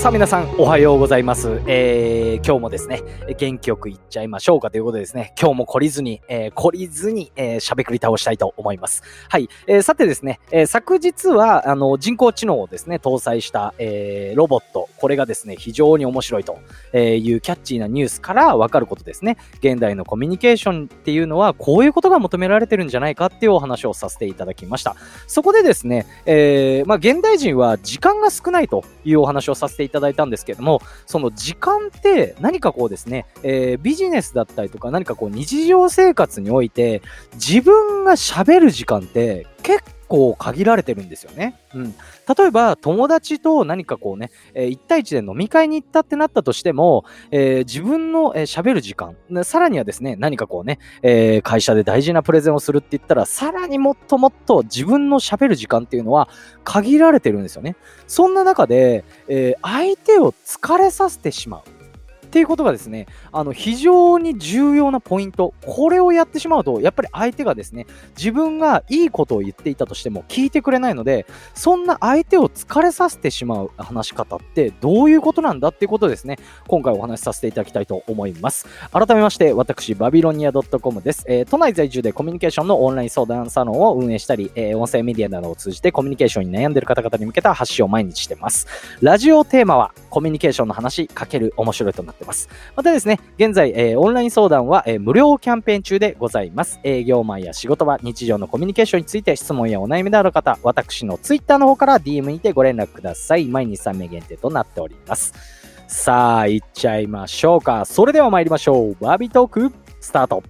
さあ皆さんおはようございます。えー、今日もですね、元気よくいっちゃいましょうかということでですね、今日も懲りずに、えー、懲りずに、えー、しゃべくり倒したいと思います。はい。えー、さてですね、えー、昨日は、あの、人工知能をですね、搭載した、えー、ロボット、これがですね、非常に面白いというキャッチーなニュースからわかることですね。現代のコミュニケーションっていうのは、こういうことが求められてるんじゃないかっていうお話をさせていただきました。そこでですね、えー、まあ、現代人は時間が少ないというお話をさせていただきましたいただいたんですけども、その時間って何かこうですね、えー、ビジネスだったりとか何かこう日常生活において自分が喋る時間って結構限られてるんですよね。うん。例えば、友達と何かこうね、え、1対1で飲み会に行ったってなったとしても、えー、自分の喋、えー、る時間、さらにはですね、何かこうね、えー、会社で大事なプレゼンをするって言ったら、さらにもっともっと自分の喋る時間っていうのは限られてるんですよね。そんな中で、え、相手を疲れさせてしまう。っていうことがですね、あの、非常に重要なポイント。これをやってしまうと、やっぱり相手がですね、自分がいいことを言っていたとしても聞いてくれないので、そんな相手を疲れさせてしまう話し方ってどういうことなんだっていうことですね、今回お話しさせていただきたいと思います。改めまして、私、バビロニア .com です。えー、都内在住でコミュニケーションのオンライン相談サロンを運営したり、えー、音声メディアなどを通じてコミュニケーションに悩んでいる方々に向けた発信を毎日してます。ラジオテーマは、コミュニケーションの話かける面白いとなってます。またですね、現在、えー、オンライン相談は、えー、無料キャンペーン中でございます。営業マンや仕事場、日常のコミュニケーションについて質問やお悩みのある方、私の Twitter の方から DM にてご連絡ください。毎日3名限定となっております。さあ、行っちゃいましょうか。それでは参りましょう。バービートーク、スタート。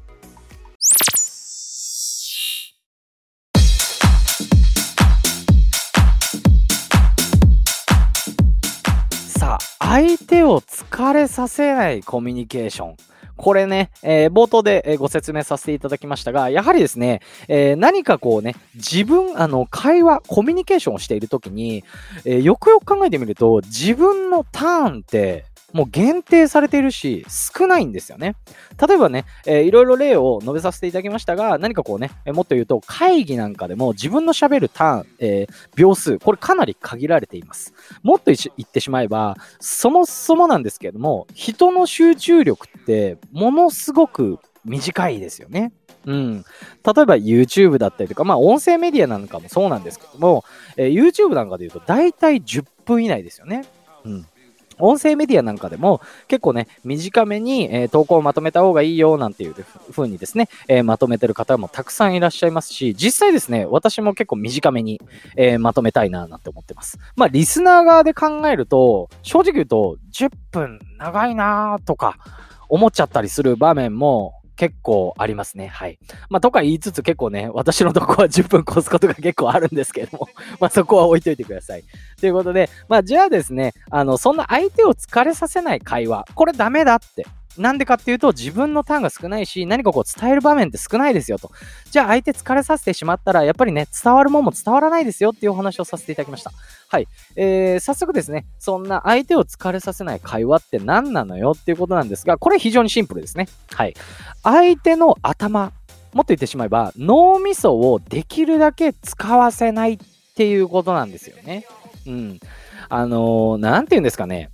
相手を疲れさせないコミュニケーション。これね、えー、冒頭でご説明させていただきましたが、やはりですね、えー、何かこうね、自分、あの、会話、コミュニケーションをしているときに、えー、よくよく考えてみると、自分のターンって、もう限定されているし、少ないんですよね。例えばね、えー、いろいろ例を述べさせていただきましたが、何かこうね、えー、もっと言うと、会議なんかでも自分の喋るターン、えー、秒数、これかなり限られています。もっと言ってしまえば、そもそもなんですけれども、人の集中力ってものすごく短いですよね。うん。例えば YouTube だったりとか、まあ音声メディアなんかもそうなんですけども、えー、YouTube なんかで言うと大体10分以内ですよね。うん。音声メディアなんかでも結構ね、短めに、えー、投稿をまとめた方がいいよなんていう風にですね、えー、まとめてる方もたくさんいらっしゃいますし、実際ですね、私も結構短めに、えー、まとめたいななんて思ってます。まあ、リスナー側で考えると、正直言うと10分長いなとか思っちゃったりする場面も結構ありますね。はい。まあ、とか言いつつ結構ね、私のとこは10分越すことが結構あるんですけども まあ、そこは置いといてください。ということで、まあ、じゃあですね、あの、そんな相手を疲れさせない会話、これダメだってなんでかっていうと、自分のターンが少ないし、何かこう伝える場面って少ないですよと。じゃあ相手疲れさせてしまったら、やっぱりね、伝わるもんも伝わらないですよっていうお話をさせていただきました。はい。えー、早速ですね、そんな相手を疲れさせない会話って何なのよっていうことなんですが、これ非常にシンプルですね。はい。相手の頭、もっと言ってしまえば、脳みそをできるだけ使わせないっていうことなんですよね。うん。あのー、なんて言うんですかね。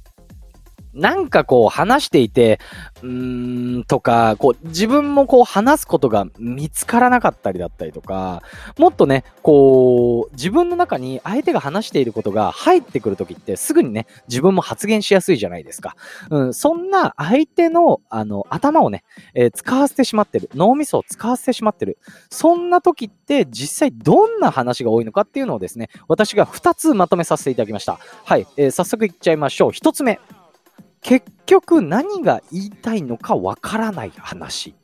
なんかこう話していて、うーん、とか、こう自分もこう話すことが見つからなかったりだったりとか、もっとね、こう自分の中に相手が話していることが入ってくるときってすぐにね、自分も発言しやすいじゃないですか。うん、そんな相手のあの頭をね、えー、使わせてしまってる。脳みそを使わせてしまってる。そんな時って実際どんな話が多いのかっていうのをですね、私が2つまとめさせていただきました。はい、えー、早速いっちゃいましょう。1つ目。結局何が言いたいのかわからない話。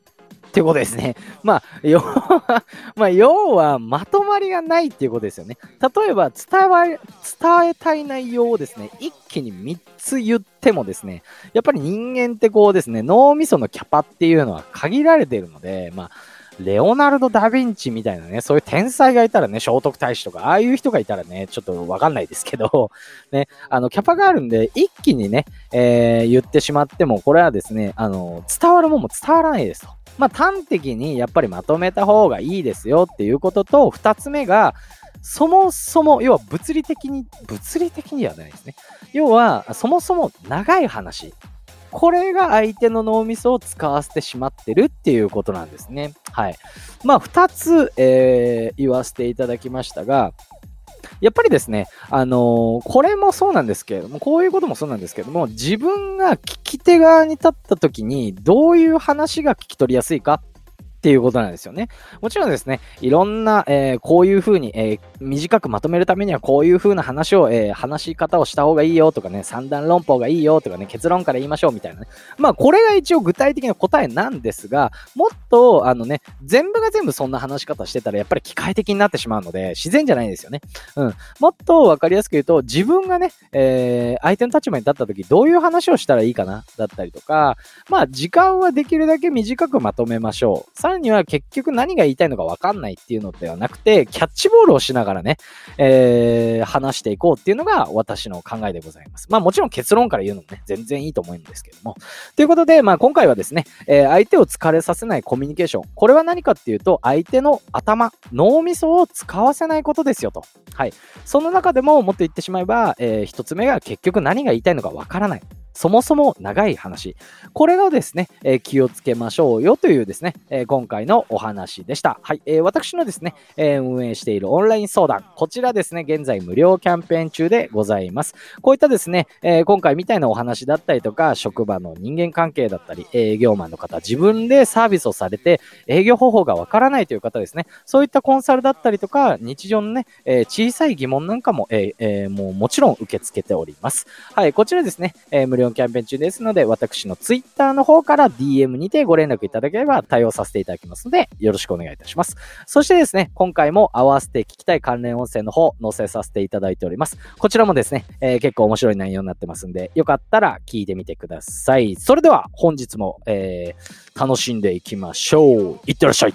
ってことですね。まあ、要は、まあ、要は、まとまりがないっていうことですよね。例えば、伝え、伝えたい内容をですね、一気に3つ言ってもですね、やっぱり人間ってこうですね、脳みそのキャパっていうのは限られているので、まあ、レオナルド・ダ・ヴィンチみたいなね、そういう天才がいたらね、聖徳太子とか、ああいう人がいたらね、ちょっとわかんないですけど、ね、あの、キャパがあるんで、一気にね、えー、言ってしまっても、これはですね、あの、伝わるもんも伝わらないですと。まあ、端的にやっぱりまとめた方がいいですよっていうことと、二つ目が、そもそも、要は物理的に、物理的にはないですね。要は、そもそも長い話。これが相手の脳みそを使わせてしまってるっていうことなんですね。はい。まあ、二つ、えー、言わせていただきましたが、やっぱりですね、あのー、これもそうなんですけれども、こういうこともそうなんですけれども、自分が聞き手側に立った時に、どういう話が聞き取りやすいかっていうことなんですよね。もちろんですね、いろんな、えー、こういうふうに、えー、短くまとめるためにはこういうふうな話を、えー、話し方をした方がいいよとかね、三段論法がいいよとかね、結論から言いましょうみたいなね。まあ、これが一応具体的な答えなんですが、もっと、あのね、全部が全部そんな話し方してたら、やっぱり機械的になってしまうので、自然じゃないんですよね。うん。もっとわかりやすく言うと、自分がね、えー、相手の立場に立った時、どういう話をしたらいいかなだったりとか、まあ、時間はできるだけ短くまとめましょう。には結局何が言いたいのかわかんないっていうのではなくて、キャッチボールをしながらね、えー、話していこうっていうのが私の考えでございます。まあもちろん結論から言うのもね、全然いいと思うんですけども。ということで、まあ今回はですね、えー、相手を疲れさせないコミュニケーション。これは何かっていうと、相手の頭、脳みそを使わせないことですよと。はい。その中でももっと言ってしまえば、えー、一つ目が結局何が言いたいのかわからない。そもそも長い話。これがですね、えー、気をつけましょうよというですね、えー、今回のお話でした。はい、えー、私のですね、え運営しているオンライン相談。こちらですね、現在無料キャンペーン中でございます。こういったですね、え今回みたいなお話だったりとか、職場の人間関係だったり、営業マンの方、自分でサービスをされて、営業方法がわからないという方ですね、そういったコンサルだったりとか、日常のね、え小さい疑問なんかも、ええもうもちろん受け付けております。はい、こちらですね、え無料キャンペーン中ですので、私の Twitter の方から DM にてご連絡いただければ対応させていただきますので、よろしくお願いいたします。そしてですね、今回も合わせて聞きたい関連音声の方、載せさせていただいております。こちらもですね、えー、結構面白い内容になってますんで、よかったら聞いてみてください。それでは、本日も、えー、楽しんでいきましょう。いってらっしゃい。